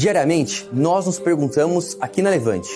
Diariamente, nós nos perguntamos aqui na Levante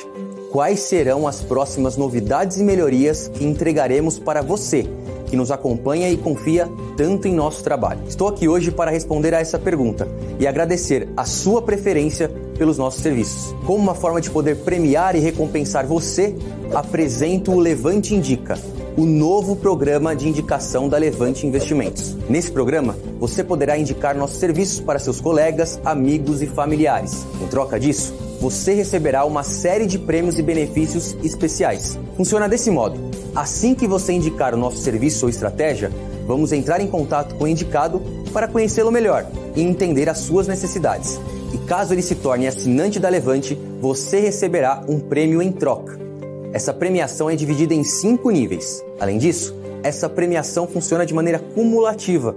quais serão as próximas novidades e melhorias que entregaremos para você que nos acompanha e confia tanto em nosso trabalho. Estou aqui hoje para responder a essa pergunta e agradecer a sua preferência pelos nossos serviços. Como uma forma de poder premiar e recompensar você, apresento o Levante Indica, o novo programa de indicação da Levante Investimentos. Nesse programa, você poderá indicar nossos serviços para seus colegas, amigos e familiares. Em troca disso, você receberá uma série de prêmios e benefícios especiais. Funciona desse modo: assim que você indicar o nosso serviço ou estratégia, vamos entrar em contato com o indicado para conhecê-lo melhor e entender as suas necessidades. E caso ele se torne assinante da Levante, você receberá um prêmio em troca. Essa premiação é dividida em cinco níveis. Além disso, essa premiação funciona de maneira cumulativa,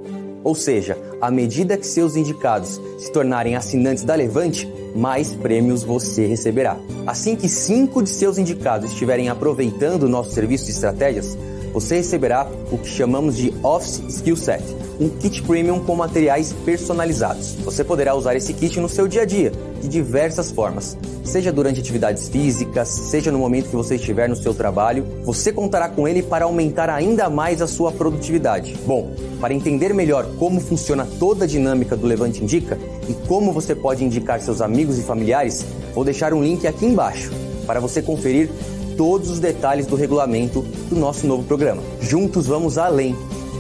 ou seja, à medida que seus indicados se tornarem assinantes da Levante, mais prêmios você receberá. Assim que cinco de seus indicados estiverem aproveitando o nosso serviço de estratégias, você receberá o que chamamos de Office Skill Set, um kit premium com materiais personalizados. Você poderá usar esse kit no seu dia a dia, de diversas formas, seja durante atividades físicas, seja no momento que você estiver no seu trabalho. Você contará com ele para aumentar ainda mais a sua produtividade. Bom, para entender melhor como funciona toda a dinâmica do Levante Indica e como você pode indicar seus amigos e familiares, vou deixar um link aqui embaixo para você conferir todos os detalhes do regulamento do nosso novo programa. Juntos vamos além.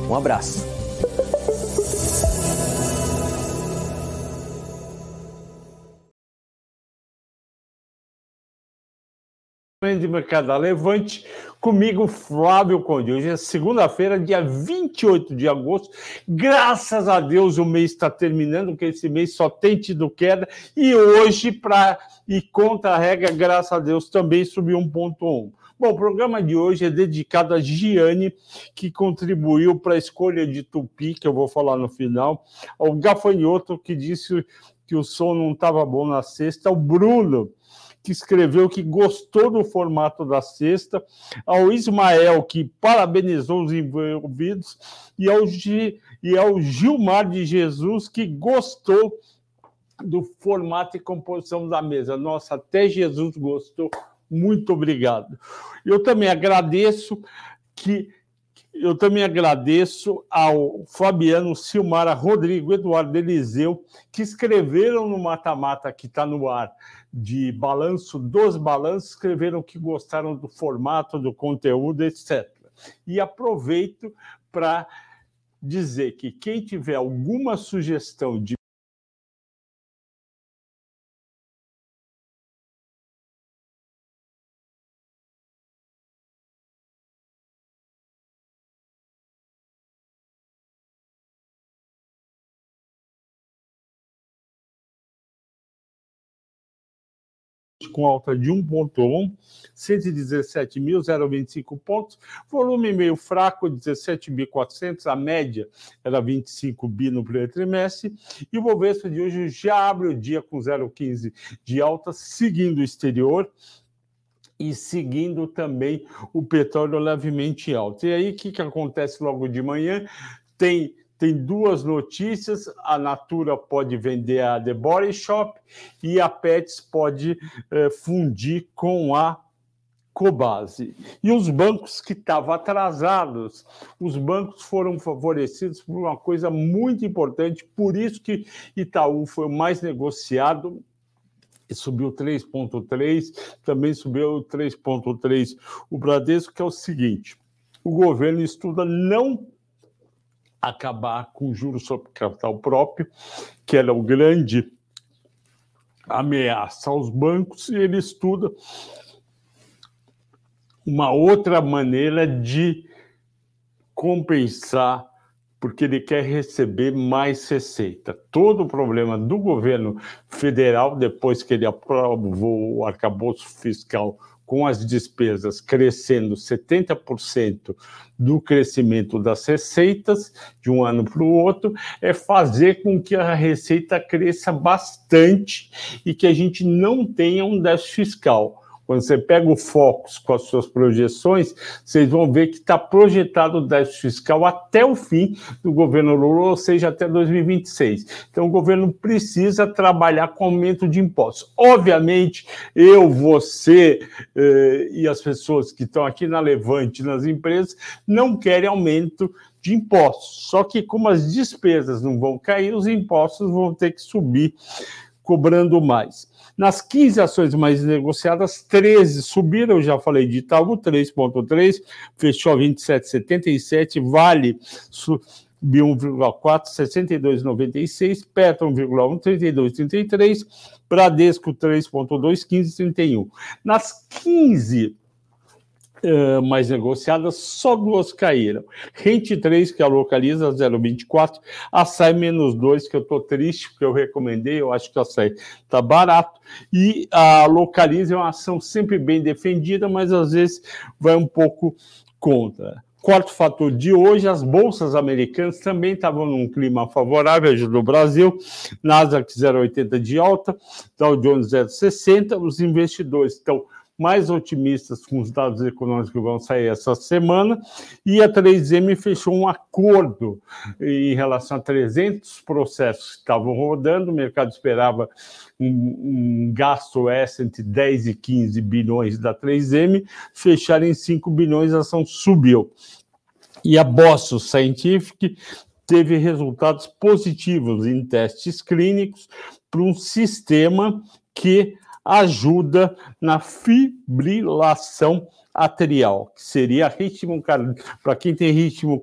Um abraço. De mercado Levante, comigo Flávio Conde. Hoje é segunda-feira, dia 28 de agosto. Graças a Deus o mês está terminando, porque esse mês só tem tido queda. E hoje, para e contra a regra, graças a Deus, também subiu 1,1. Bom, o programa de hoje é dedicado a Giane, que contribuiu para a escolha de Tupi, que eu vou falar no final, ao Gafanhoto, que disse que o som não estava bom na sexta, ao Bruno, que escreveu que gostou do formato da sexta, ao Ismael, que parabenizou os envolvidos, e ao, G, e ao Gilmar de Jesus, que gostou do formato e composição da mesa. Nossa, até Jesus gostou. Muito obrigado. Eu também agradeço que eu também agradeço ao Fabiano Silmara Rodrigo Eduardo Eliseu, que escreveram no mata-mata que está no ar de balanço dos balanços, escreveram que gostaram do formato, do conteúdo, etc. E aproveito para dizer que quem tiver alguma sugestão de com alta de 1,1, 117.025 pontos, volume meio fraco, 17.400, a média era 25 bi no primeiro trimestre, e o Bovespa de hoje já abre o dia com 0,15 de alta, seguindo o exterior, e seguindo também o petróleo levemente alto. E aí, o que, que acontece logo de manhã? Tem tem duas notícias: a Natura pode vender a The Body Shop e a Pets pode eh, fundir com a Cobase. E os bancos que estavam atrasados, os bancos foram favorecidos por uma coisa muito importante, por isso que Itaú foi o mais negociado. Subiu 3,3, também subiu 3,3 o Bradesco, que é o seguinte: o governo estuda não acabar com o juros sobre capital próprio, que era o grande ameaça aos bancos, e ele estuda uma outra maneira de compensar, porque ele quer receber mais receita. Todo o problema do governo federal, depois que ele aprovou o arcabouço fiscal com as despesas crescendo 70% do crescimento das receitas de um ano para o outro, é fazer com que a receita cresça bastante e que a gente não tenha um déficit fiscal. Quando você pega o Focus com as suas projeções, vocês vão ver que está projetado o déficit fiscal até o fim do governo Lula, ou seja, até 2026. Então, o governo precisa trabalhar com aumento de impostos. Obviamente, eu, você eh, e as pessoas que estão aqui na Levante, nas empresas, não querem aumento de impostos. Só que, como as despesas não vão cair, os impostos vão ter que subir, cobrando mais. Nas 15 ações mais negociadas, 13 subiram, já falei de Itaú, 3,3, fechou a 27,77, Vale subiu 1,4, 62,96, Petro 1,1, 32,33, Bradesco 3,2, 15,31. Nas 15 Uh, mais negociadas, só duas caíram. Rente 3, que a localiza 0,24, açaí menos 2, que eu estou triste, porque eu recomendei, eu acho que o açaí está barato, e a localiza é uma ação sempre bem defendida, mas às vezes vai um pouco contra. Quarto fator de hoje, as bolsas americanas também estavam num clima favorável, ajudou o Brasil, Nasdaq 0,80 de alta, Dow Jones 0,60, os investidores estão mais otimistas com os dados econômicos que vão sair essa semana, e a 3M fechou um acordo em relação a 300 processos que estavam rodando, o mercado esperava um, um gasto essa entre 10 e 15 bilhões da 3M, fecharam em 5 bilhões, a ação subiu. E a Boston Scientific teve resultados positivos em testes clínicos para um sistema que ajuda na fibrilação arterial, que seria ritmo para quem tem ritmo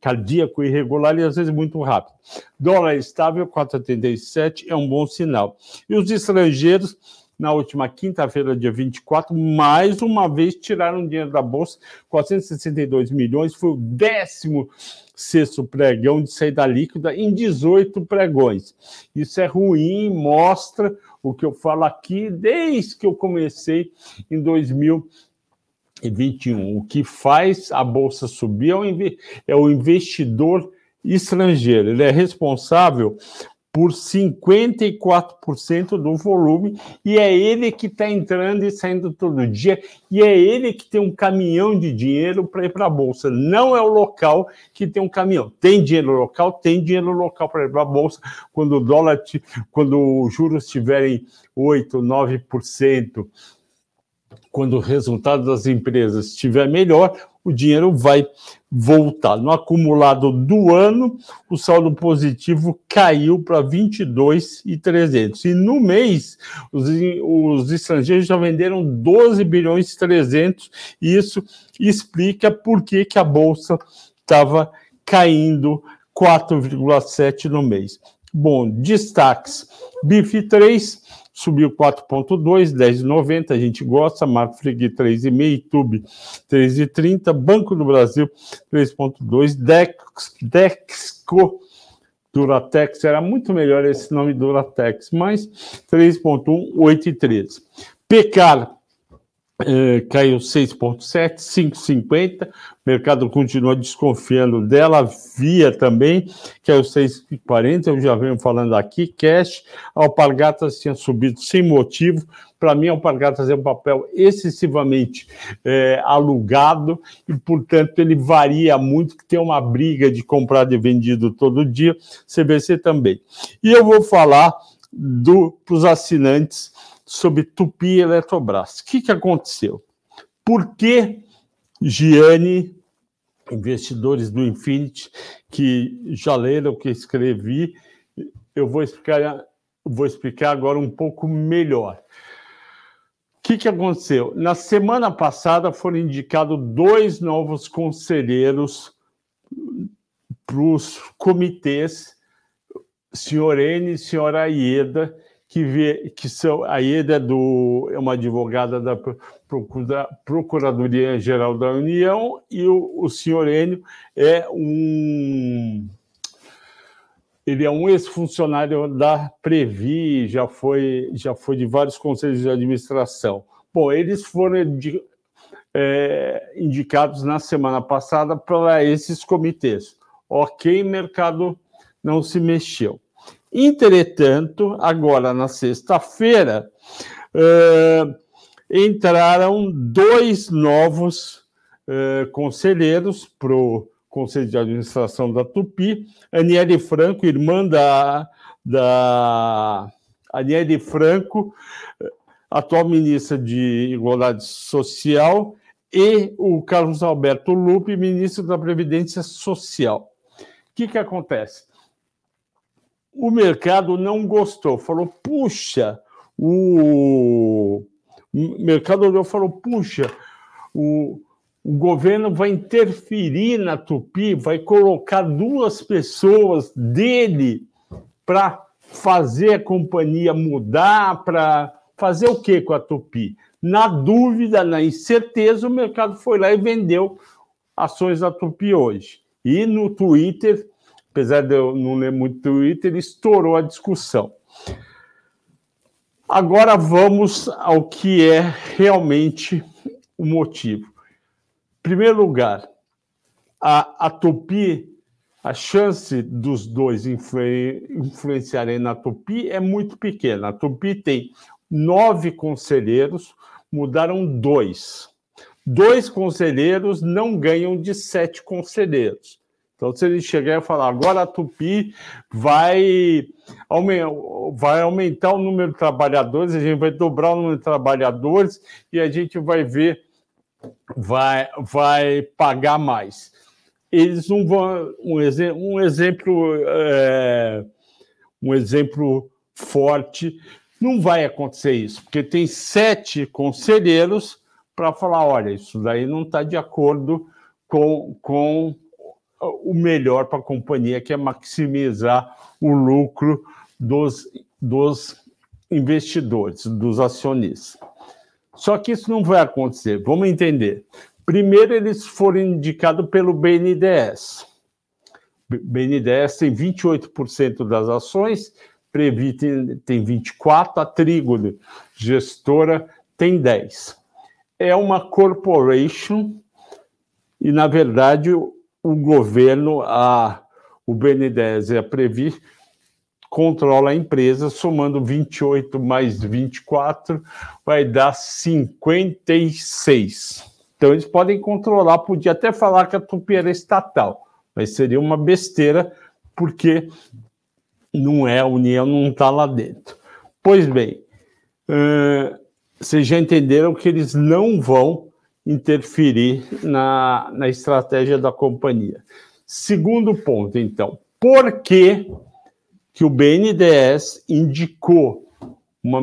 cardíaco irregular e às vezes muito rápido. Dólar estável, 4,87 é um bom sinal. E os estrangeiros, na última quinta-feira, dia 24, mais uma vez tiraram dinheiro da bolsa, 462 milhões, foi o décimo sexto pregão de saída líquida em 18 pregões. Isso é ruim, mostra o que eu falo aqui desde que eu comecei em 2021. O que faz a bolsa subir é o é investidor estrangeiro. Ele é responsável por 54% do volume, e é ele que está entrando e saindo todo dia, e é ele que tem um caminhão de dinheiro para ir para a Bolsa. Não é o local que tem um caminhão. Tem dinheiro local, tem dinheiro local para ir para a Bolsa. Quando o dólar, quando os juros estiverem 8%, 9%, quando o resultado das empresas estiver melhor, o dinheiro vai voltar. No acumulado do ano, o saldo positivo caiu para 22,300. E no mês, os, os estrangeiros já venderam 12 bilhões e 300. E isso explica por que, que a bolsa estava caindo 4,7 no mês. Bom, destaques. BIF 3 subiu 4,2, 10,90, a gente gosta, Marfrig 3,5, Tube 3,30, Banco do Brasil 3,2, Dex, Dexco Duratex, era muito melhor esse nome Duratex, mas 3,1, 8,13. Pecar eh, caiu 6,7, 5,50. O mercado continua desconfiando dela. Via também caiu 6,40. Eu já venho falando aqui. Cash, Alpargatas tinha subido sem motivo. Para mim, Alpargatas é um papel excessivamente eh, alugado e, portanto, ele varia muito, que tem uma briga de comprar e vendido todo dia. CBC também. E eu vou falar para os assinantes sobre Tupi e Eletrobras. O que, que aconteceu? Por que Gianni, investidores do Infinity, que já leram o que escrevi, eu vou explicar, vou explicar agora um pouco melhor. O que, que aconteceu? Na semana passada foram indicados dois novos conselheiros para os comitês, senhor N e senhora Ieda, que vê que são a Ieda é do é uma advogada da Procuradoria Geral da União e o, o senhor Enio é um ele é um ex-funcionário da Previ, já foi já foi de vários conselhos de administração. Bom, eles foram é, indicados na semana passada para esses comitês. Ok, mercado não se mexeu. Entretanto, agora na sexta-feira, uh, entraram dois novos uh, conselheiros para o Conselho de Administração da Tupi, Aniele Franco, irmã da, da Aniele Franco, atual ministra de Igualdade Social, e o Carlos Alberto Lupe, ministro da Previdência Social. O que, que acontece? O mercado não gostou, falou: puxa, o mercado olhou e falou: puxa, o, o governo vai interferir na Tupi, vai colocar duas pessoas dele para fazer a companhia mudar, para fazer o que com a Tupi? Na dúvida, na incerteza, o mercado foi lá e vendeu ações da Tupi hoje. E no Twitter, apesar de eu não ler muito Twitter, estourou a discussão. Agora vamos ao que é realmente o motivo. Em primeiro lugar, a, Tupi, a chance dos dois influ, influenciarem na Tupi é muito pequena. A Tupi tem nove conselheiros, mudaram dois. Dois conselheiros não ganham de sete conselheiros. Então, se ele chegar e falar, agora a Tupi vai, vai aumentar o número de trabalhadores, a gente vai dobrar o número de trabalhadores e a gente vai ver, vai, vai pagar mais. Eles não vão. Um, um exemplo, é, um exemplo forte não vai acontecer isso, porque tem sete conselheiros para falar: olha, isso daí não está de acordo com, com o melhor para a companhia, que é maximizar o lucro dos, dos investidores, dos acionistas. Só que isso não vai acontecer. Vamos entender. Primeiro, eles foram indicados pelo BNDES. BNDES tem 28% das ações Previ tem 24, a Trígono, gestora, tem 10. É uma corporation e, na verdade, o, governo, a, o BNDES e a Previ controla a empresa, somando 28 mais 24, vai dar 56. Então, eles podem controlar, podia até falar que a Tupi era estatal, mas seria uma besteira, porque não é, a União não está lá dentro. Pois bem, uh, vocês já entenderam que eles não vão interferir na, na estratégia da companhia. Segundo ponto, então, por que, que o BNDES indicou uma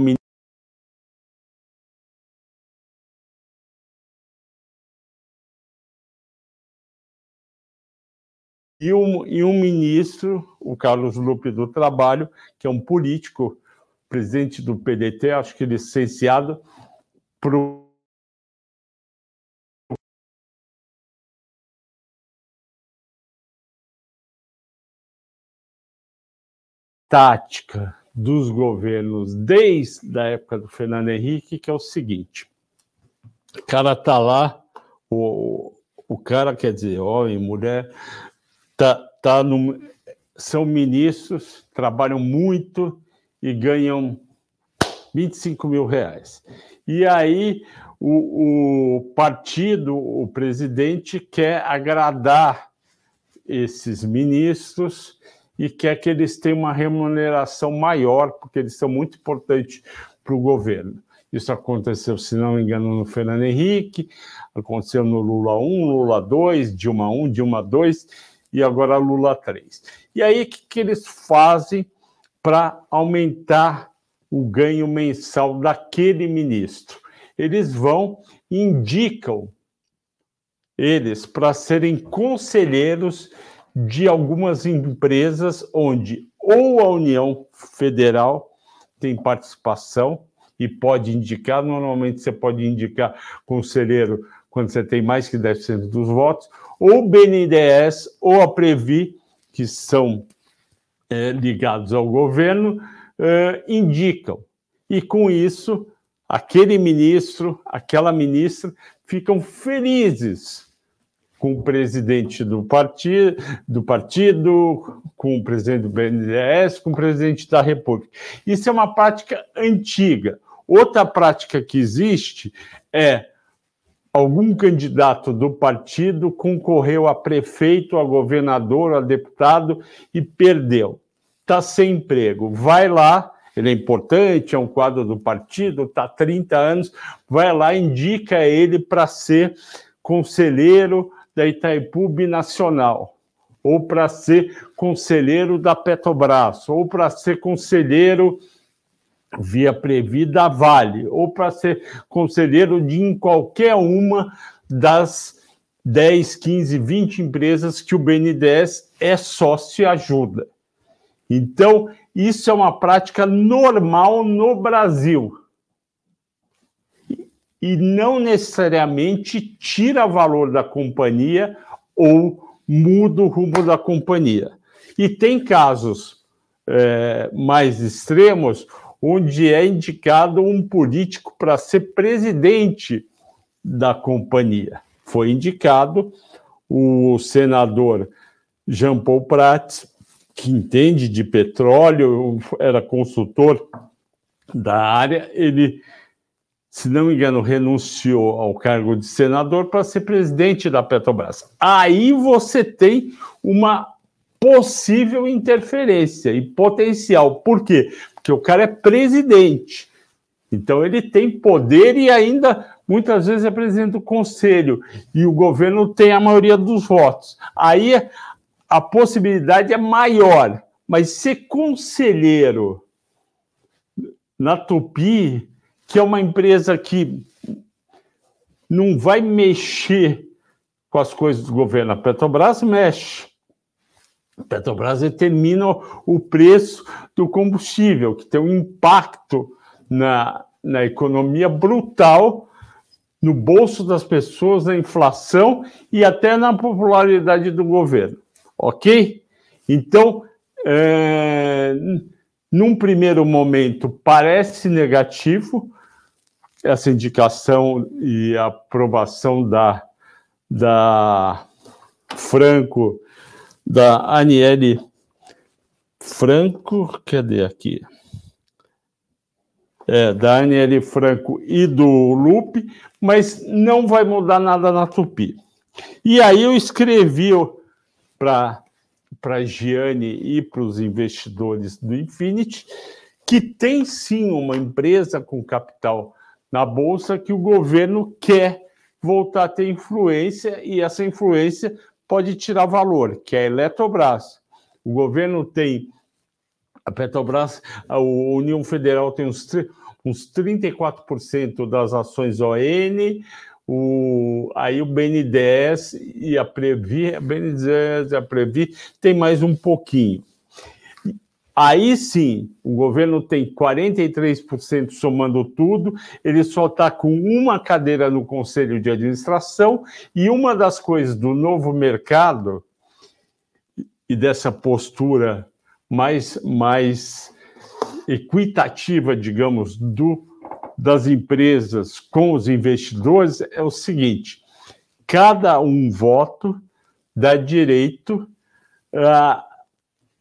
e um, e um ministro, o Carlos Lupe do Trabalho, que é um político, presidente do PDT, acho que licenciado, para tática dos governos desde a época do Fernando Henrique, que é o seguinte: o cara está lá, o, o cara, quer dizer, homem, mulher, tá, tá no, são ministros, trabalham muito e ganham 25 mil reais. E aí o, o partido, o presidente, quer agradar esses ministros e quer que eles tenham uma remuneração maior, porque eles são muito importantes para o governo. Isso aconteceu, se não me engano, no Fernando Henrique, aconteceu no Lula 1, Lula 2, Dilma 1, Dilma 2, e agora Lula 3. E aí, o que, que eles fazem para aumentar o ganho mensal daquele ministro? Eles vão indicam eles para serem conselheiros de algumas empresas onde ou a União Federal tem participação e pode indicar, normalmente você pode indicar conselheiro quando você tem mais que 10% dos votos, ou o BNDES ou a Previ, que são é, ligados ao governo, é, indicam. E com isso, aquele ministro, aquela ministra ficam felizes com o presidente do partido, do partido, com o presidente do BNDES, com o presidente da República. Isso é uma prática antiga. Outra prática que existe é algum candidato do partido concorreu a prefeito, a governador, a deputado e perdeu. Está sem emprego. Vai lá, ele é importante, é um quadro do partido, está há 30 anos, vai lá, indica ele para ser conselheiro da Itaipu Binacional, ou para ser conselheiro da Petrobras, ou para ser conselheiro via Previ da Vale, ou para ser conselheiro de em qualquer uma das 10, 15, 20 empresas que o BNDES é sócio e ajuda. Então, isso é uma prática normal no Brasil. E não necessariamente tira valor da companhia ou muda o rumo da companhia. E tem casos é, mais extremos onde é indicado um político para ser presidente da companhia. Foi indicado o senador Jean Paul Prats, que entende de petróleo, era consultor da área, ele, se não me engano, renunciou ao cargo de senador para ser presidente da Petrobras. Aí você tem uma possível interferência e potencial. Por quê? Porque o cara é presidente. Então ele tem poder e ainda muitas vezes é presidente do conselho e o governo tem a maioria dos votos. Aí a possibilidade é maior, mas ser conselheiro na Tupi, que é uma empresa que não vai mexer com as coisas do governo, a Petrobras mexe. Petrobras determina o preço do combustível, que tem um impacto na, na economia brutal, no bolso das pessoas, na inflação e até na popularidade do governo. Ok? Então, é, num primeiro momento, parece negativo essa indicação e aprovação da, da Franco da Aniele Franco, cadê aqui? É, da Aniele Franco e do Lupe, mas não vai mudar nada na Tupi. E aí eu escrevi para a Giane e para os investidores do Infinity que tem sim uma empresa com capital na Bolsa que o governo quer voltar a ter influência e essa influência pode tirar valor, que é a Eletrobras. O governo tem, a Petrobras, a União Federal tem uns, uns 34% das ações ON, o, aí o BNDES e a Previ, a BNDES e a Previ tem mais um pouquinho. Aí sim, o governo tem 43% somando tudo, ele só está com uma cadeira no conselho de administração, e uma das coisas do novo mercado e dessa postura mais, mais equitativa, digamos, do, das empresas com os investidores é o seguinte: cada um voto dá direito a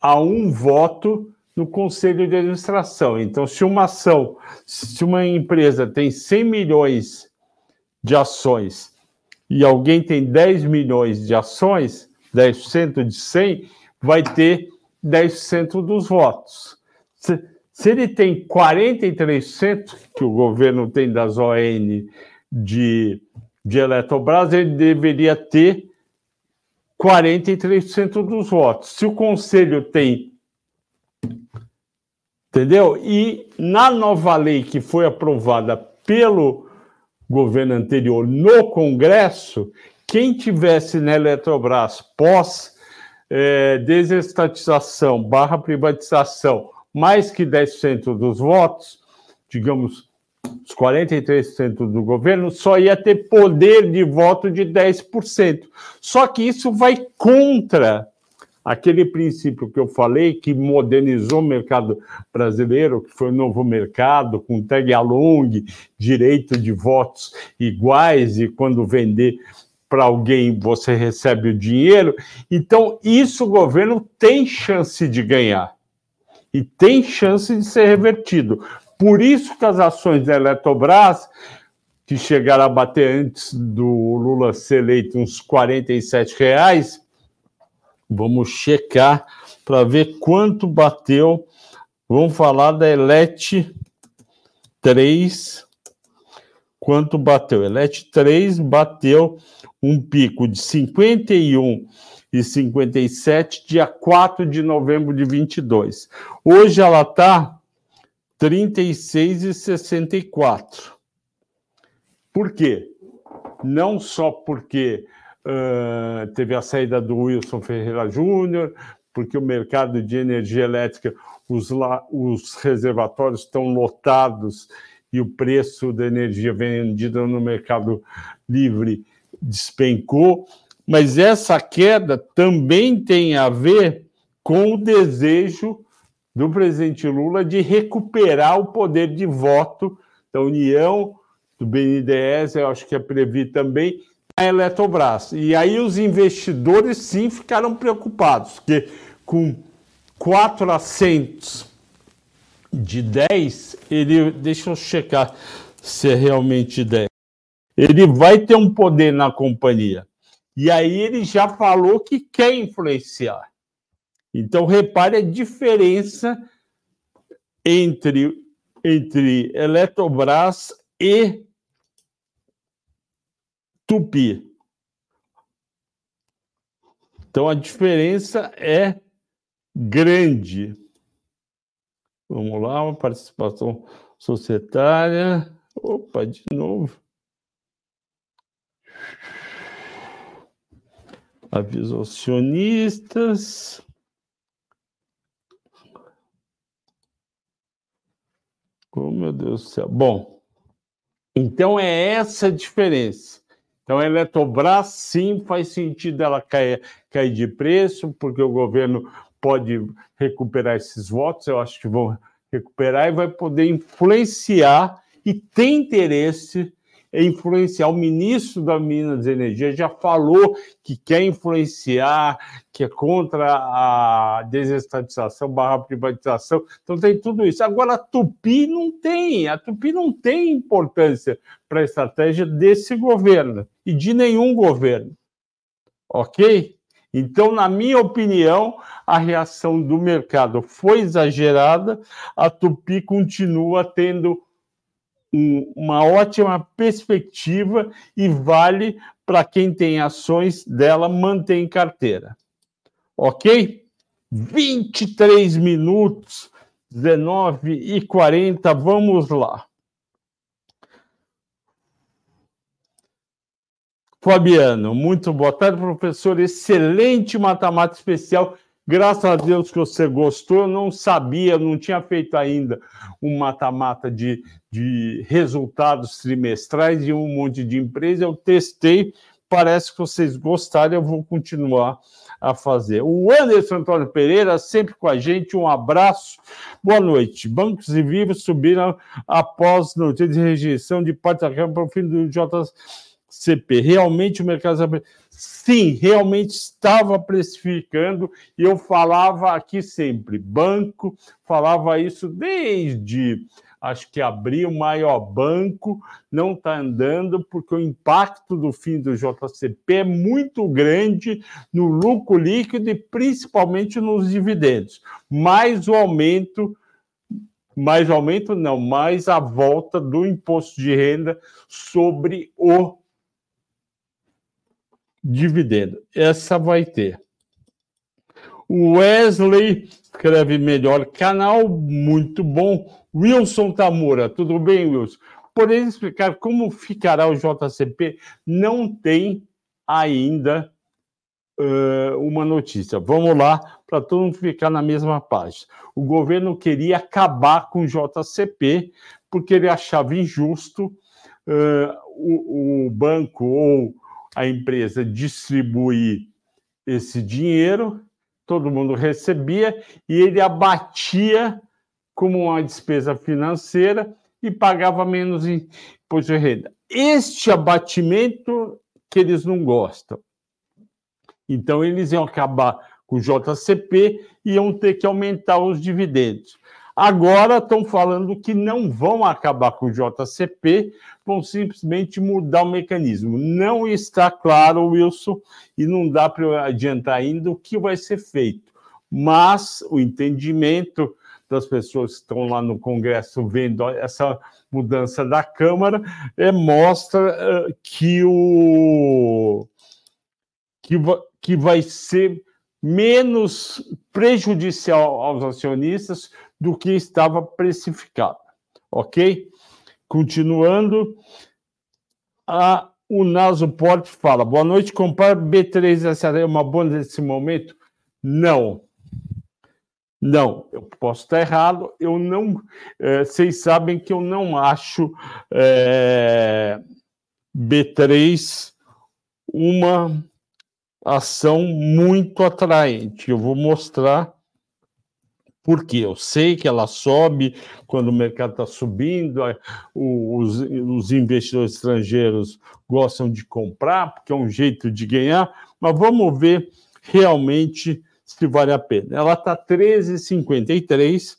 a um voto no conselho de administração. Então, se uma ação, se uma empresa tem 100 milhões de ações e alguém tem 10 milhões de ações, 10% de 100, vai ter 10% dos votos. Se, se ele tem 43%, que o governo tem das ON de, de Eletrobras, ele deveria ter 43% dos votos. Se o conselho tem. Entendeu? E na nova lei que foi aprovada pelo governo anterior no Congresso, quem tivesse na Eletrobras pós é, desestatização barra privatização mais que 10% dos votos, digamos, os 43% do governo, só ia ter poder de voto de 10%. Só que isso vai contra aquele princípio que eu falei, que modernizou o mercado brasileiro, que foi o novo mercado, com tag along, direito de votos iguais, e quando vender para alguém você recebe o dinheiro. Então, isso o governo tem chance de ganhar. E tem chance de ser revertido Por isso que as ações da Eletrobras, que chegaram a bater antes do Lula ser eleito uns 47 reais, vamos checar para ver quanto bateu. Vamos falar da Elet 3. Quanto bateu? Elet 3 bateu um pico de 51 e 57, dia 4 de novembro de 22. Hoje ela está 36 e 64. Por quê? Não só porque uh, teve a saída do Wilson Ferreira Júnior, porque o mercado de energia elétrica, os, os reservatórios estão lotados e o preço da energia vendida no mercado livre despencou, mas essa queda também tem a ver com o desejo do presidente Lula de recuperar o poder de voto da União, do BNDES, eu acho que é previsto também, a Eletrobras. E aí os investidores sim ficaram preocupados, porque com quatro assentos de 10, ele. Deixa eu checar se é realmente 10. Ele vai ter um poder na companhia. E aí ele já falou que quer influenciar. Então, repare a diferença entre, entre Eletrobras e Tupi. Então, a diferença é grande. Vamos lá, uma participação societária. Opa, de novo. Aviso acionistas. Oh, meu Deus do céu. Bom, então é essa a diferença. Então, a Eletrobras, sim, faz sentido ela cair, cair de preço, porque o governo pode recuperar esses votos, eu acho que vão recuperar e vai poder influenciar e tem interesse influenciar. O ministro da Minas e Energia já falou que quer influenciar, que é contra a desestatização barra privatização. Então tem tudo isso. Agora, a Tupi não tem, a Tupi não tem importância para a estratégia desse governo e de nenhum governo. Ok? Então, na minha opinião, a reação do mercado foi exagerada, a Tupi continua tendo uma ótima perspectiva e vale para quem tem ações dela manter em carteira. Ok? 23 minutos, 19 e 40, vamos lá. Fabiano, muito boa tarde, professor. Excelente matemática especial Graças a Deus que você gostou, eu não sabia, não tinha feito ainda um mata-mata de, de resultados trimestrais de um monte de empresa. Eu testei, parece que vocês gostaram, eu vou continuar a fazer. O Anderson Antônio Pereira, sempre com a gente, um abraço. Boa noite. Bancos e Vivos subiram após notícia de rejeição de parte da Câmara para o fim do JCP. Realmente o mercado sim, realmente estava precificando, e eu falava aqui sempre, banco, falava isso desde acho que abril, o maior banco, não está andando, porque o impacto do fim do JCP é muito grande no lucro líquido e principalmente nos dividendos. Mais o aumento, mais aumento não, mais a volta do imposto de renda sobre o dividendo. Essa vai ter. O Wesley escreve melhor canal, muito bom. Wilson Tamura, tudo bem, Wilson? Poderia explicar como ficará o JCP? Não tem ainda uh, uma notícia. Vamos lá, para todo mundo ficar na mesma página. O governo queria acabar com o JCP, porque ele achava injusto uh, o, o banco ou a empresa distribuir esse dinheiro, todo mundo recebia e ele abatia como uma despesa financeira e pagava menos imposto de renda. Este abatimento que eles não gostam. Então, eles iam acabar com o JCP e iam ter que aumentar os dividendos. Agora estão falando que não vão acabar com o JCP, vão simplesmente mudar o mecanismo. Não está claro, Wilson, e não dá para adiantar ainda o que vai ser feito. Mas o entendimento das pessoas que estão lá no Congresso vendo essa mudança da Câmara é, mostra uh, que o que, que vai ser menos prejudicial aos acionistas do que estava precificado, ok? Continuando, a, o Nasoport fala, boa noite, comprar B3 é uma boa nesse momento? Não. Não, eu posso estar errado, eu não. É, vocês sabem que eu não acho é, B3 uma ação muito atraente. Eu vou mostrar porque eu sei que ela sobe quando o mercado está subindo, os, os, investidores estrangeiros gostam de comprar, porque é um jeito de ganhar, mas vamos ver realmente se vale a pena. Ela está 13,53,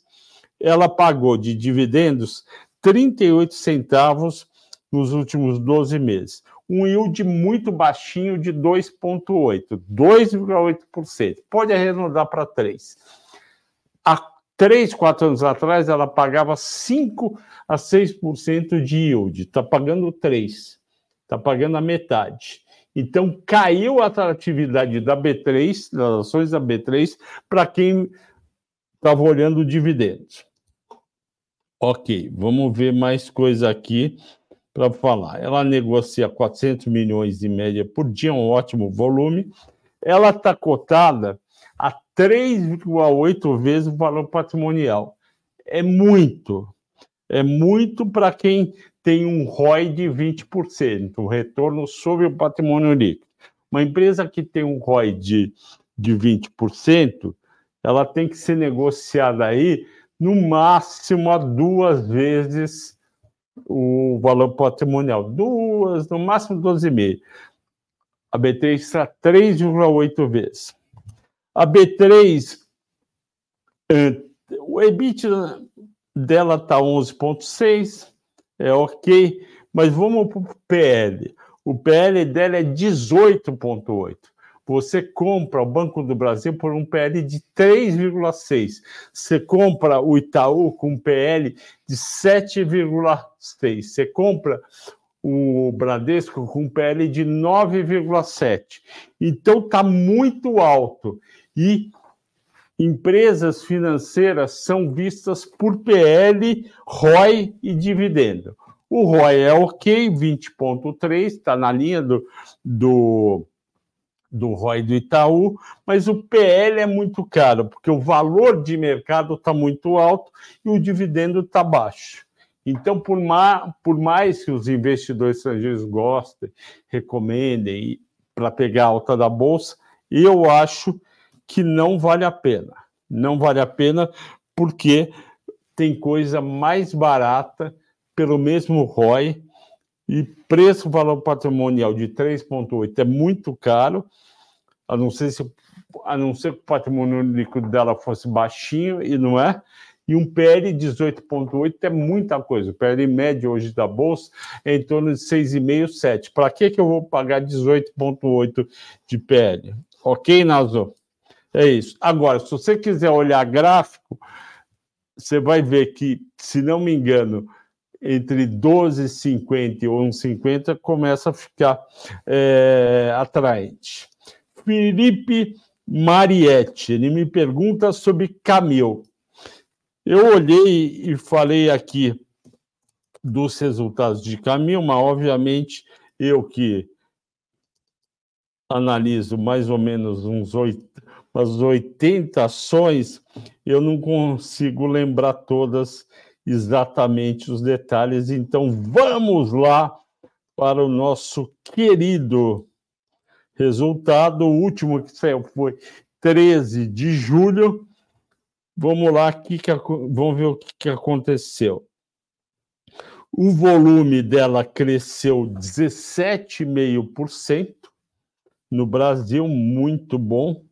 ela pagou de dividendos 38 centavos nos últimos 12 meses um yield muito baixinho de 2,8%, 2,8%. Pode arredondar para 3%. 3, 4 anos atrás, ela pagava 5 a 6% de yield, está pagando 3%, está pagando a metade. Então, caiu a atratividade da B3, das ações da B3, para quem estava olhando dividendos. Ok, vamos ver mais coisa aqui para falar. Ela negocia 400 milhões em média por dia, um ótimo volume. Ela está cotada 3,8 vezes o valor patrimonial. É muito. É muito para quem tem um ROI de 20%, o retorno sobre o patrimônio líquido. Uma empresa que tem um ROI de, de 20%, ela tem que ser negociada aí no máximo a duas vezes o valor patrimonial. Duas, no máximo 12,5. A B3 está 3,8 vezes. A B3, eh, o EBIT dela está 11,6, é ok, mas vamos para o PL. O PL dela é 18,8 você compra o Banco do Brasil por um PL de 3,6. Você compra o Itaú com um PL de 7,6. Você compra o Bradesco com um PL de 9,7. Então está muito alto. E empresas financeiras são vistas por PL, ROI e dividendo. O ROI é ok, 20,3, está na linha do, do do ROI do Itaú, mas o PL é muito caro, porque o valor de mercado está muito alto e o dividendo está baixo. Então, por, ma por mais que os investidores estrangeiros gostem, recomendem para pegar alta da bolsa, eu acho que não vale a pena. Não vale a pena porque tem coisa mais barata pelo mesmo ROI e preço valor patrimonial de 3,8 é muito caro, a não ser se a não ser que o patrimônio líquido dela fosse baixinho e não é. E um PL 18,8 é muita coisa. O PL médio hoje da Bolsa é em torno de 6,5, 7. Para que, que eu vou pagar 18,8 de PL? Ok, Nazo? É isso. Agora, se você quiser olhar gráfico, você vai ver que, se não me engano, entre 12,50 e 11,50 começa a ficar é, atraente. Felipe Marietti, ele me pergunta sobre Camil. Eu olhei e falei aqui dos resultados de Camil, mas obviamente eu que analiso mais ou menos uns oito, umas 80 ações, eu não consigo lembrar todas exatamente os detalhes. Então, vamos lá para o nosso querido resultado. O último que saiu foi 13 de julho. Vamos lá, que que, vamos ver o que, que aconteceu. O volume dela cresceu 17,5% no Brasil, muito bom.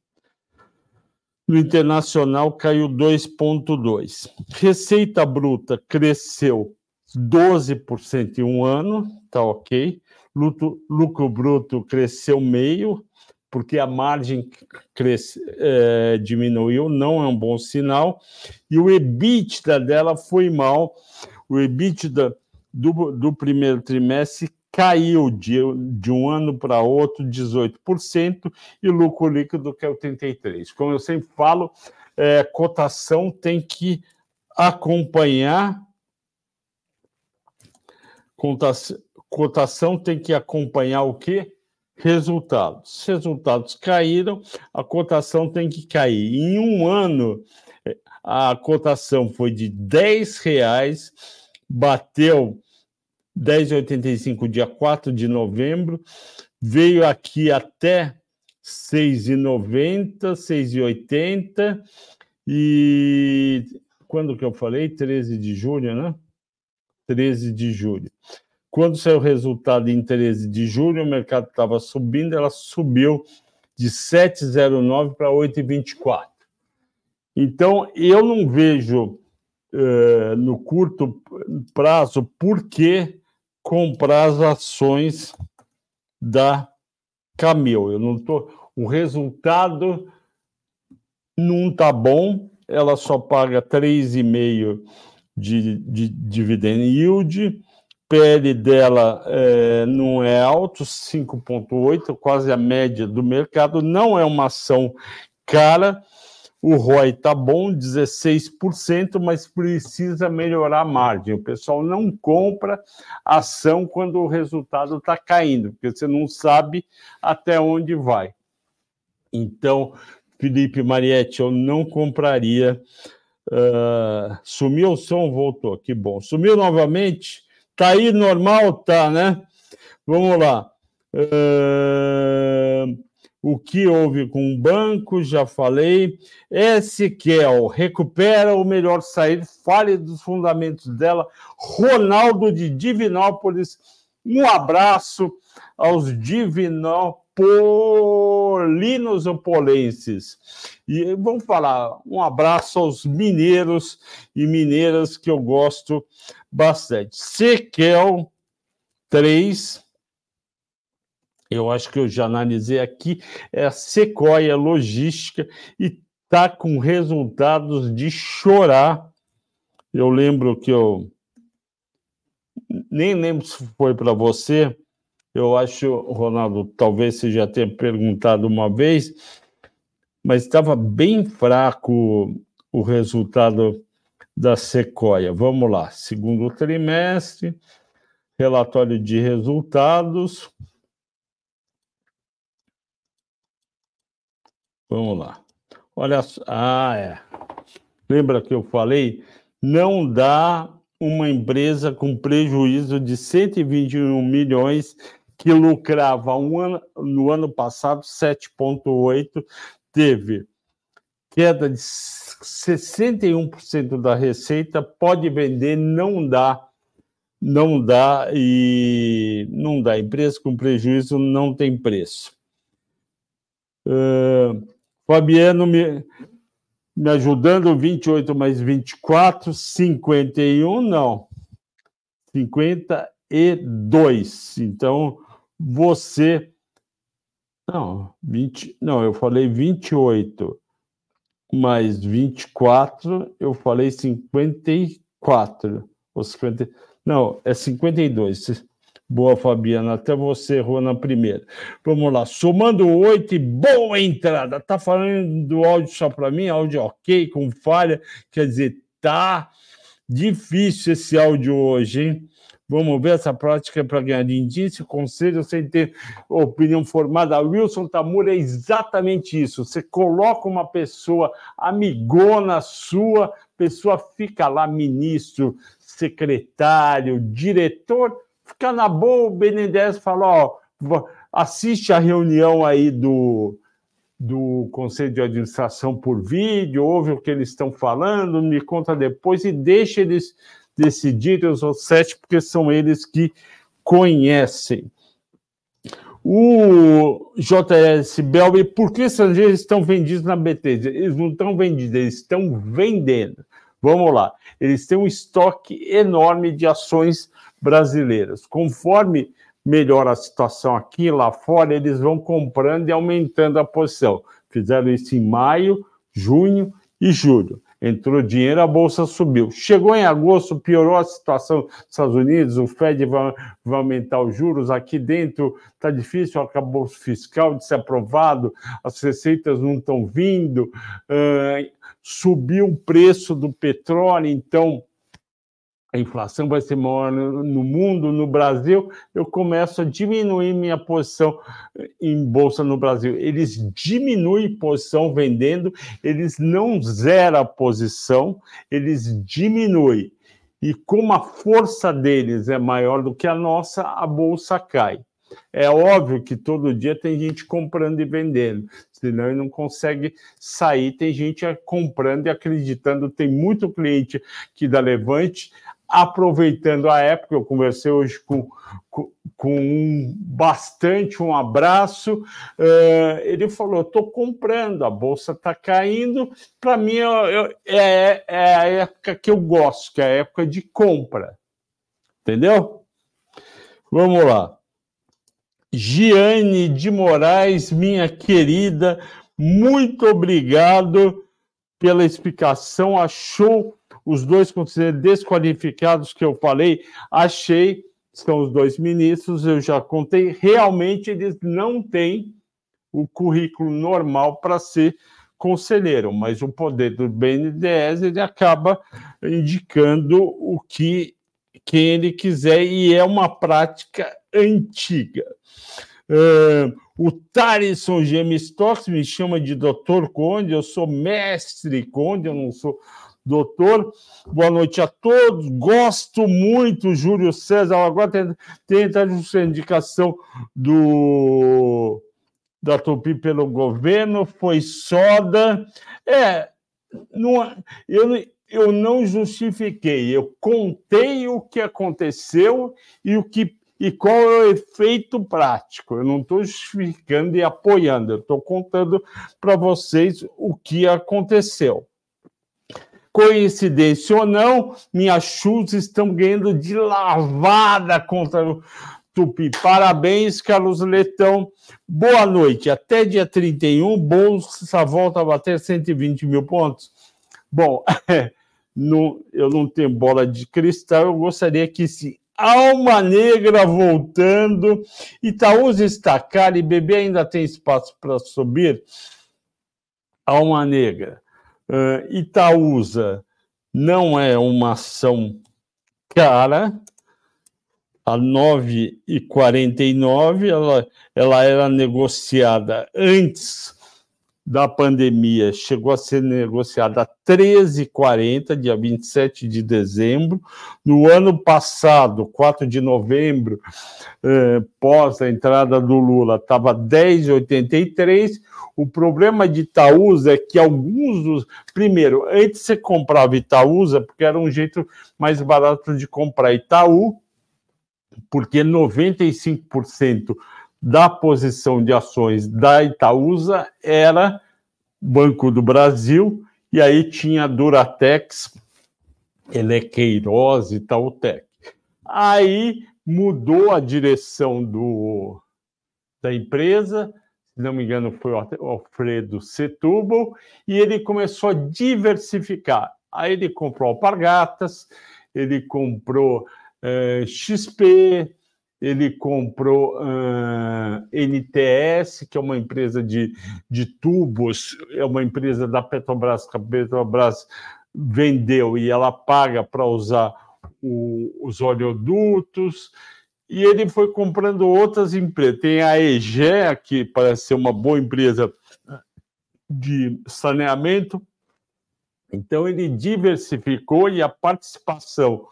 No internacional caiu 2,2. Receita bruta cresceu 12% em um ano, tá ok. Lucro, lucro bruto cresceu meio, porque a margem cresce, é, diminuiu, não é um bom sinal. E o EBITDA dela foi mal. O EBITDA do, do primeiro trimestre caiu de, de um ano para outro 18% e lucro líquido que é o 33%. Como eu sempre falo, é, cotação tem que acompanhar cotação, tem que acompanhar o quê? Resultados. Resultados caíram, a cotação tem que cair. Em um ano, a cotação foi de 10 reais, bateu 10,85 dia 4 de novembro, veio aqui até 6,90, 6,80 e quando que eu falei? 13 de julho, né? 13 de julho. Quando saiu o resultado em 13 de julho, o mercado estava subindo, ela subiu de 7,09 para 8,24. Então, eu não vejo uh, no curto prazo por que comprar as ações da Camil. Eu não tô, o resultado não está bom, ela só paga 3,5 de, de dividend yield PL dela é, não é alto, 5,8, quase a média do mercado. Não é uma ação cara. O ROI está bom, 16%, mas precisa melhorar a margem. O pessoal não compra ação quando o resultado está caindo, porque você não sabe até onde vai. Então, Felipe Marietti, eu não compraria. Uh, sumiu o som, voltou, que bom. Sumiu novamente Tá aí normal? Tá, né? Vamos lá. Uh, o que houve com o banco, já falei. Esquel recupera o melhor sair, fale dos fundamentos dela. Ronaldo de Divinópolis, um abraço aos Divinopolinos opolenses. E vamos falar, um abraço aos mineiros e mineiras que eu gosto bastante. Sequel 3, eu acho que eu já analisei aqui, é a Sequoia Logística e está com resultados de chorar. Eu lembro que eu nem lembro se foi para você. Eu acho, Ronaldo, talvez você já tenha perguntado uma vez, mas estava bem fraco o resultado da Sequoia. Vamos lá, segundo trimestre, relatório de resultados. Vamos lá. Olha, ah, é. Lembra que eu falei? Não dá uma empresa com prejuízo de 121 milhões que lucrava um ano, no ano passado 7,8, teve queda de 61% da receita, pode vender, não dá, não dá e não dá. Empresa com prejuízo não tem preço. Uh, Fabiano me, me ajudando, 28 mais 24, 51, não. 52. Então, você. Não, 20, não, eu falei 28 mais 24, eu falei 54. Ou 50, não, é 52. Boa, Fabiana. Até você errou na primeira. Vamos lá. Somando oito e boa entrada. Tá falando do áudio só para mim? Áudio ok, com falha. Quer dizer, tá difícil esse áudio hoje, hein? Vamos ver essa prática para ganhar esse conselho sem ter opinião formada. Wilson Tamura é exatamente isso. Você coloca uma pessoa amigona sua, pessoa fica lá, ministro, secretário, diretor, fica na boa, o Benedetti fala, ó, assiste a reunião aí do, do Conselho de Administração por vídeo, ouve o que eles estão falando, me conta depois e deixa eles decidirem os sete, porque são eles que conhecem. O JS Belbi, por que estrangeiros estão vendidos na BT? Eles não estão vendidos, eles estão vendendo. Vamos lá. Eles têm um estoque enorme de ações brasileiras. Conforme melhora a situação aqui e lá fora, eles vão comprando e aumentando a posição. Fizeram isso em maio, junho e julho. Entrou dinheiro, a bolsa subiu. Chegou em agosto, piorou a situação dos Estados Unidos, o Fed vai, vai aumentar os juros. Aqui dentro está difícil o arcabouço fiscal de ser aprovado, as receitas não estão vindo, uh, subiu o preço do petróleo, então a inflação vai ser maior no mundo, no Brasil, eu começo a diminuir minha posição em bolsa no Brasil. Eles diminuem posição vendendo, eles não zeram a posição, eles diminuem. E como a força deles é maior do que a nossa, a bolsa cai. É óbvio que todo dia tem gente comprando e vendendo, senão ele não consegue sair. Tem gente comprando e acreditando. Tem muito cliente que da Levante aproveitando a época, eu conversei hoje com, com, com um bastante, um abraço. Uh, ele falou: estou comprando, a bolsa está caindo. Para mim, eu, eu, é, é a época que eu gosto, que é a época de compra. Entendeu? Vamos lá. Giane de Moraes, minha querida, muito obrigado pela explicação. Achou os dois considerados desqualificados que eu falei, achei, são os dois ministros, eu já contei, realmente eles não têm o currículo normal para ser conselheiro, mas o poder do BNDES ele acaba indicando o que quem ele quiser e é uma prática antiga. Uh, o Tarisson Gemistocks me chama de doutor Conde, eu sou mestre Conde, eu não sou doutor. Boa noite a todos. Gosto muito, Júlio César. Agora tem, tem a indicação do da Tupi pelo governo, foi soda. É, não, eu, eu não justifiquei, eu contei o que aconteceu e o que e qual é o efeito prático. Eu não estou justificando e apoiando, eu estou contando para vocês o que aconteceu. Coincidência ou não, minhas chutes estão ganhando de lavada contra o Tupi. Parabéns, Carlos Letão. Boa noite. Até dia 31, Bolsa volta a bater 120 mil pontos. Bom, eu não tenho bola de cristal, eu gostaria que se Alma Negra voltando, Itaúsa está cara e bebê ainda tem espaço para subir. Alma Negra. Uh, Itaúsa não é uma ação cara, a 9,49, ela, ela era negociada antes da pandemia, chegou a ser negociada a 13,40, dia 27 de dezembro. No ano passado, 4 de novembro, eh, pós a entrada do Lula, estava 10,83. O problema de Itaúsa é que alguns dos. Primeiro, antes você comprava Itaúsa, porque era um jeito mais barato de comprar Itaú, porque 95% da posição de ações da Itaúsa era Banco do Brasil, e aí tinha Duratex, Elequeiroz e Tautec. Aí mudou a direção do, da empresa, se não me engano foi o Alfredo Setúbal, e ele começou a diversificar. Aí ele comprou Alpargatas, ele comprou eh, XP, ele comprou uh, NTS, que é uma empresa de, de tubos, é uma empresa da Petrobras, que a Petrobras vendeu e ela paga para usar o, os oleodutos. E ele foi comprando outras empresas. Tem a EGEA, que parece ser uma boa empresa de saneamento. Então, ele diversificou e a participação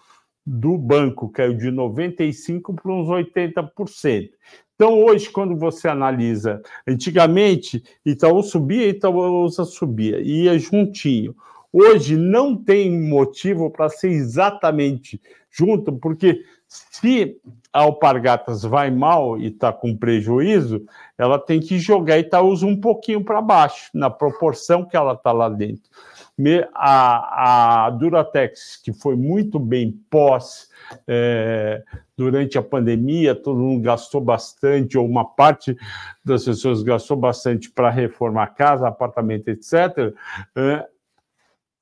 do banco caiu de 95% para uns 80%. Então, hoje, quando você analisa, antigamente Itaú subia, Itaúsa subia, ia juntinho. Hoje não tem motivo para ser exatamente junto, porque Se a Alpargatas vai mal e está com prejuízo, ela tem que jogar Itaúsa um pouquinho para baixo, na proporção que ela está lá dentro. A, a Duratex, que foi muito bem pós é, durante a pandemia, todo mundo gastou bastante, ou uma parte das pessoas gastou bastante para reformar casa, apartamento, etc., é,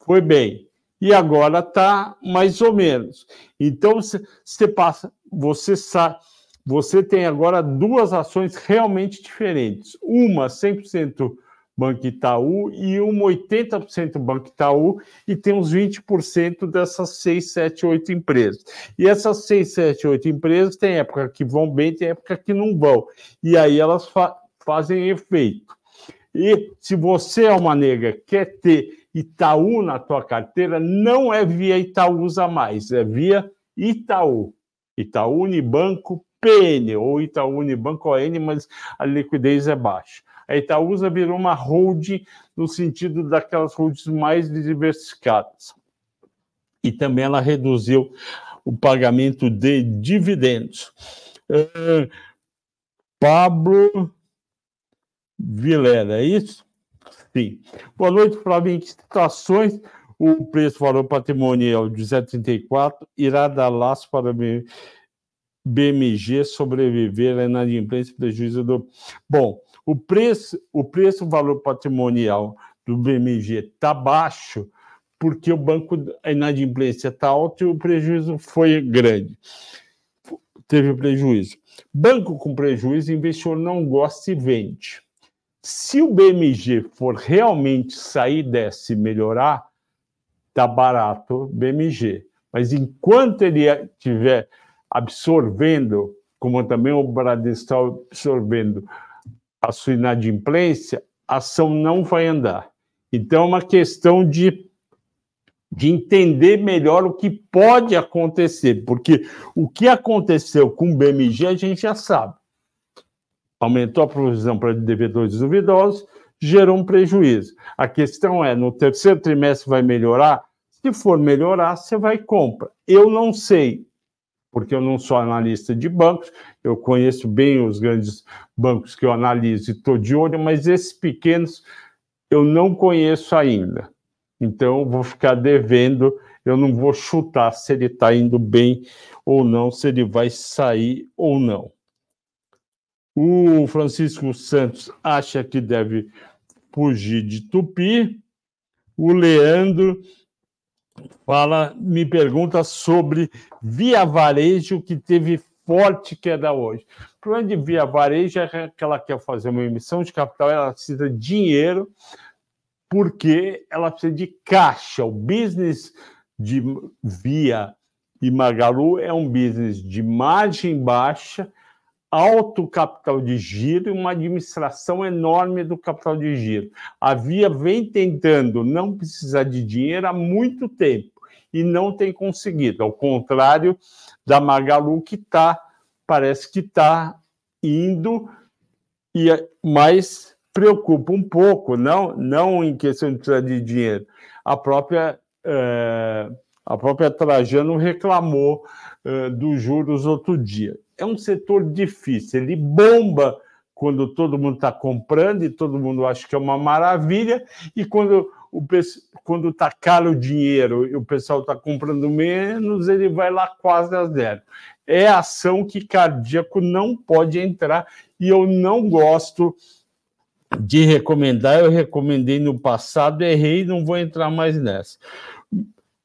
foi bem. E agora está mais ou menos. Então, você passa, você sabe, você tem agora duas ações realmente diferentes. Uma 100% Banco Itaú e uma 80% Banco Itaú e tem uns 20% dessas 6, 7, 8 empresas. E essas 6, 7, 8 empresas tem época que vão bem, tem época que não vão. E aí elas fa fazem efeito. E se você é uma nega quer ter Itaú na tua carteira, não é via Itaúsa mais, é via Itaú. Itaú Unibanco PN ou Itaú Unibanco ON, mas a liquidez é baixa. A Itaúsa virou uma holding no sentido daquelas holdings mais diversificadas. E também ela reduziu o pagamento de dividendos. Uh, Pablo Vilera, é isso? Sim. Boa noite, Flávio. Situações o preço valor patrimonial de 0,34 irá dar laço para BMG sobreviver à inadimplência e prejuízo do. Bom, o preço, o preço valor patrimonial do BMG está baixo porque o banco, a inadimplência está alta e o prejuízo foi grande. Teve prejuízo. Banco com prejuízo, investidor não gosta e vende. Se o BMG for realmente sair dessa e melhorar, tá barato BMG. Mas enquanto ele estiver absorvendo, como também o Bradesco está absorvendo a sua inadimplência, a ação não vai andar. Então, é uma questão de, de entender melhor o que pode acontecer, porque o que aconteceu com o BMG a gente já sabe. Aumentou a provisão para devedores duvidosos, gerou um prejuízo. A questão é: no terceiro trimestre vai melhorar? Se for melhorar, você vai compra. Eu não sei porque eu não sou analista de bancos, eu conheço bem os grandes bancos que eu analiso e estou de olho, mas esses pequenos eu não conheço ainda. Então, vou ficar devendo, eu não vou chutar se ele está indo bem ou não, se ele vai sair ou não. O Francisco Santos acha que deve fugir de Tupi. O Leandro fala, me pergunta sobre Via Varejo, que teve forte queda hoje. O problema de Via Varejo é que ela quer fazer uma emissão de capital, ela precisa de dinheiro, porque ela precisa de caixa. O business de Via e Magalu é um business de margem baixa, alto capital de giro e uma administração enorme do capital de giro. A Via vem tentando não precisar de dinheiro há muito tempo e não tem conseguido, ao contrário da Magalu, que está, parece que está indo, e mais preocupa um pouco, não, não em questão de precisar de dinheiro. A própria, é, a própria Trajano reclamou é, dos juros outro dia é um setor difícil, ele bomba quando todo mundo está comprando e todo mundo acha que é uma maravilha, e quando o quando está caro o dinheiro e o pessoal está comprando menos, ele vai lá quase a zero. É ação que cardíaco não pode entrar, e eu não gosto de recomendar, eu recomendei no passado, errei, não vou entrar mais nessa.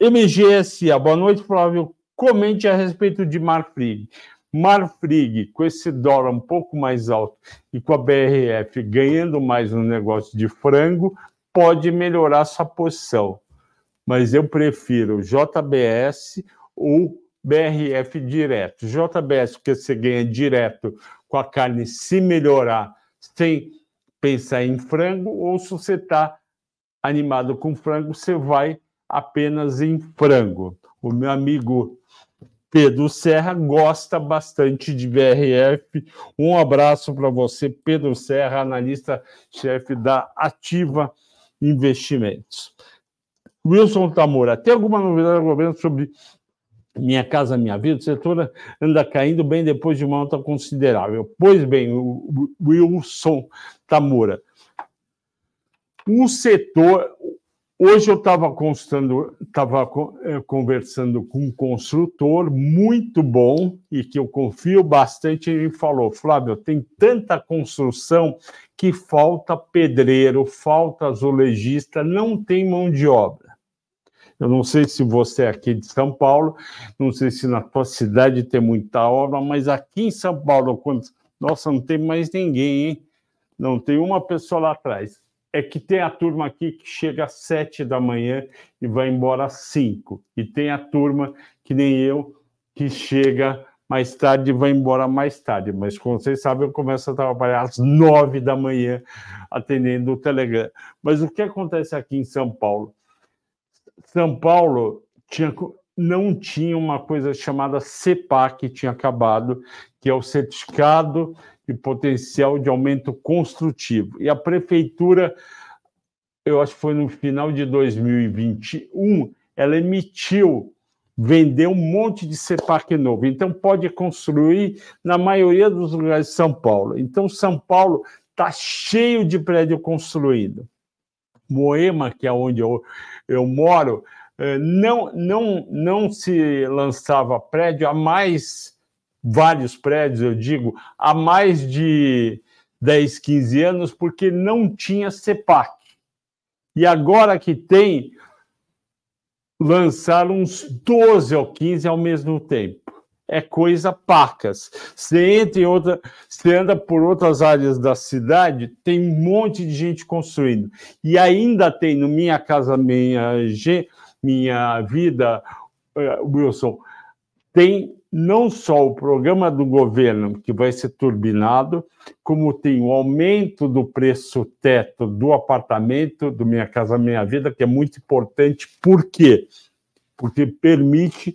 MGSA, boa noite, Flávio. Comente a respeito de Marfrig. Marfrig, com esse dólar um pouco mais alto e com a BRF ganhando mais no negócio de frango, pode melhorar sua posição. Mas eu prefiro JBS ou BRF direto. JBS, porque você ganha direto com a carne se melhorar sem pensar em frango, ou se você está animado com frango, você vai apenas em frango. O meu amigo Pedro Serra gosta bastante de VRF. Um abraço para você, Pedro Serra, analista-chefe da Ativa Investimentos. Wilson Tamura, tem alguma novidade governo sobre Minha Casa Minha Vida, o setor anda caindo bem depois de uma alta considerável. Pois bem, Wilson Tamura, um setor. Hoje eu estava eh, conversando com um construtor muito bom e que eu confio bastante. Ele falou: Flávio, tem tanta construção que falta pedreiro, falta azulejista, não tem mão de obra. Eu não sei se você é aqui de São Paulo, não sei se na tua cidade tem muita obra, mas aqui em São Paulo, quando... nossa, não tem mais ninguém, hein? Não tem uma pessoa lá atrás. É que tem a turma aqui que chega às sete da manhã e vai embora às cinco. E tem a turma, que nem eu, que chega mais tarde e vai embora mais tarde. Mas, como vocês sabem, eu começo a trabalhar às nove da manhã atendendo o Telegram. Mas o que acontece aqui em São Paulo? São Paulo tinha, não tinha uma coisa chamada CEPAC, que tinha acabado, que é o Certificado de Potencial de Aumento Construtivo. E a prefeitura, eu acho que foi no final de 2021, ela emitiu, vendeu um monte de CEPAC novo. Então, pode construir na maioria dos lugares de São Paulo. Então, São Paulo está cheio de prédio construído. Moema, que é onde eu, eu moro, eh, não, não, não se lançava prédio há mais, vários prédios, eu digo, há mais de 10, 15 anos, porque não tinha CEPAC. E agora que tem, lançaram uns 12 ou 15 ao mesmo tempo é coisa pacas. Você entra em outra, você anda por outras áreas da cidade, tem um monte de gente construindo. E ainda tem no Minha Casa Minha, minha Vida, eh, Wilson, tem não só o programa do governo, que vai ser turbinado, como tem o aumento do preço teto do apartamento, do Minha Casa Minha Vida, que é muito importante. Por quê? Porque permite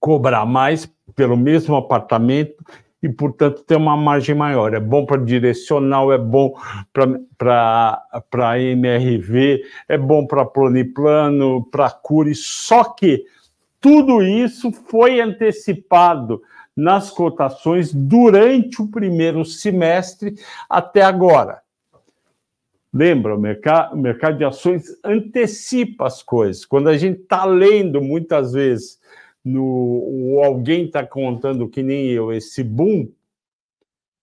cobrar mais pelo mesmo apartamento e, portanto, ter uma margem maior. É bom para direcional, é bom para MRV, é bom para plano para Cure, só que tudo isso foi antecipado nas cotações durante o primeiro semestre até agora. Lembra, o mercado, o mercado de ações antecipa as coisas. Quando a gente está lendo muitas vezes no alguém está contando que nem eu esse boom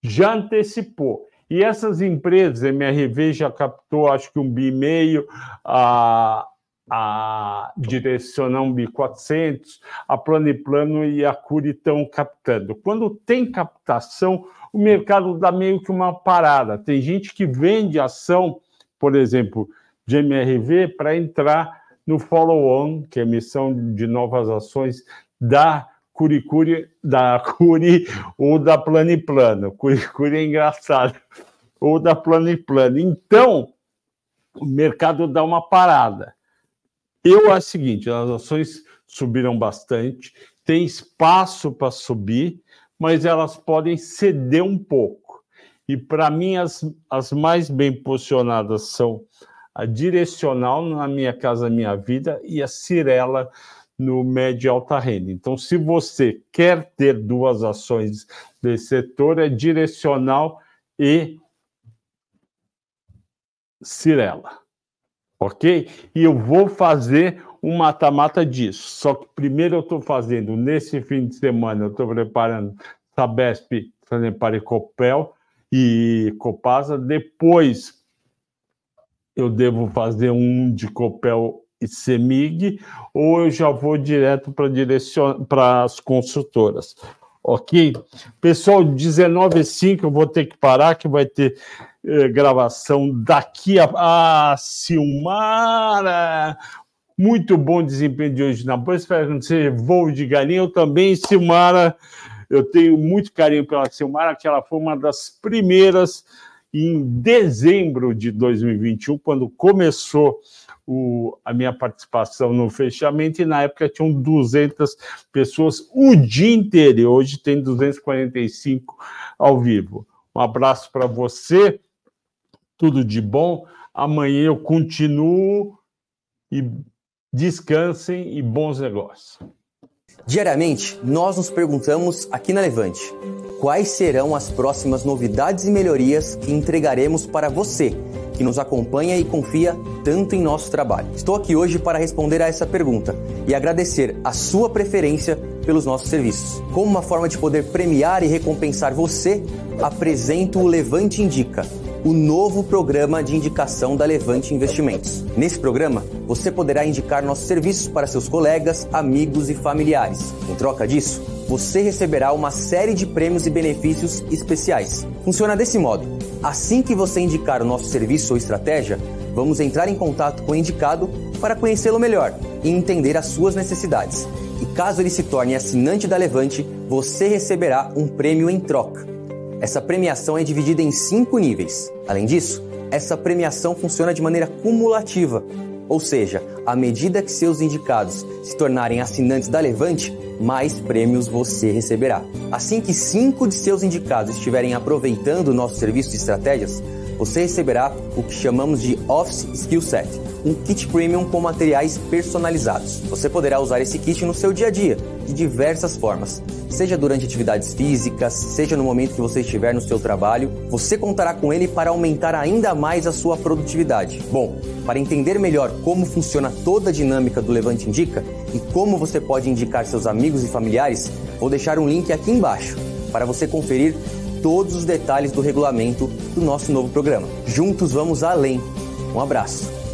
já antecipou. E essas empresas, MRV já captou, acho que um bi meio, a, a Direcional um bi 400, a Plano e a Curi estão captando. Quando tem captação, o mercado dá meio que uma parada. Tem gente que vende ação, por exemplo, de MRV para entrar no follow-on, que é emissão de novas ações da Curicuri, da Curi ou da Planiplano. Curicuri é engraçado. Ou da Planiplano. Então, o mercado dá uma parada. Eu acho o seguinte: as ações subiram bastante, tem espaço para subir, mas elas podem ceder um pouco. E para mim, as, as mais bem posicionadas são a direcional na minha casa, minha vida e a Cirela no médio e alta renda. Então, se você quer ter duas ações desse setor, é direcional e Cirela. Ok? E eu vou fazer um mata-mata disso. Só que primeiro eu estou fazendo, nesse fim de semana, eu estou preparando Sabesp, para Copel e Copasa. Depois eu devo fazer um de Copel e CEMIG, ou eu já vou direto para direcion... as consultoras. Ok? Pessoal, 19h05 eu vou ter que parar, que vai ter eh, gravação daqui a. Ah, Silmara! Muito bom desempenho de hoje na bolsa. Espero que não seja voo de galinha. Eu também, Silmara. Eu tenho muito carinho pela Silmara, que ela foi uma das primeiras em dezembro de 2021, quando começou o, a minha participação no fechamento, e na época tinham 200 pessoas o dia inteiro, e hoje tem 245 ao vivo. Um abraço para você, tudo de bom. Amanhã eu continuo e descansem e bons negócios. Diariamente, nós nos perguntamos aqui na Levante quais serão as próximas novidades e melhorias que entregaremos para você que nos acompanha e confia tanto em nosso trabalho. Estou aqui hoje para responder a essa pergunta e agradecer a sua preferência pelos nossos serviços. Como uma forma de poder premiar e recompensar você, apresento o Levante Indica o novo programa de indicação da Levante Investimentos. Nesse programa, você poderá indicar nossos serviços para seus colegas, amigos e familiares. Em troca disso, você receberá uma série de prêmios e benefícios especiais. Funciona desse modo: assim que você indicar o nosso serviço ou estratégia, vamos entrar em contato com o indicado para conhecê-lo melhor e entender as suas necessidades. E caso ele se torne assinante da Levante, você receberá um prêmio em troca. Essa premiação é dividida em cinco níveis. Além disso, essa premiação funciona de maneira cumulativa, ou seja, à medida que seus indicados se tornarem assinantes da Levante, mais prêmios você receberá. Assim que cinco de seus indicados estiverem aproveitando o nosso serviço de estratégias, você receberá o que chamamos de Office Skill Set, um kit premium com materiais personalizados. Você poderá usar esse kit no seu dia a dia, de diversas formas, seja durante atividades físicas, seja no momento que você estiver no seu trabalho. Você contará com ele para aumentar ainda mais a sua produtividade. Bom, para entender melhor como funciona toda a dinâmica do Levante Indica e como você pode indicar seus amigos e familiares, vou deixar um link aqui embaixo para você conferir todos os detalhes do regulamento do nosso novo programa. Juntos vamos além. Um abraço.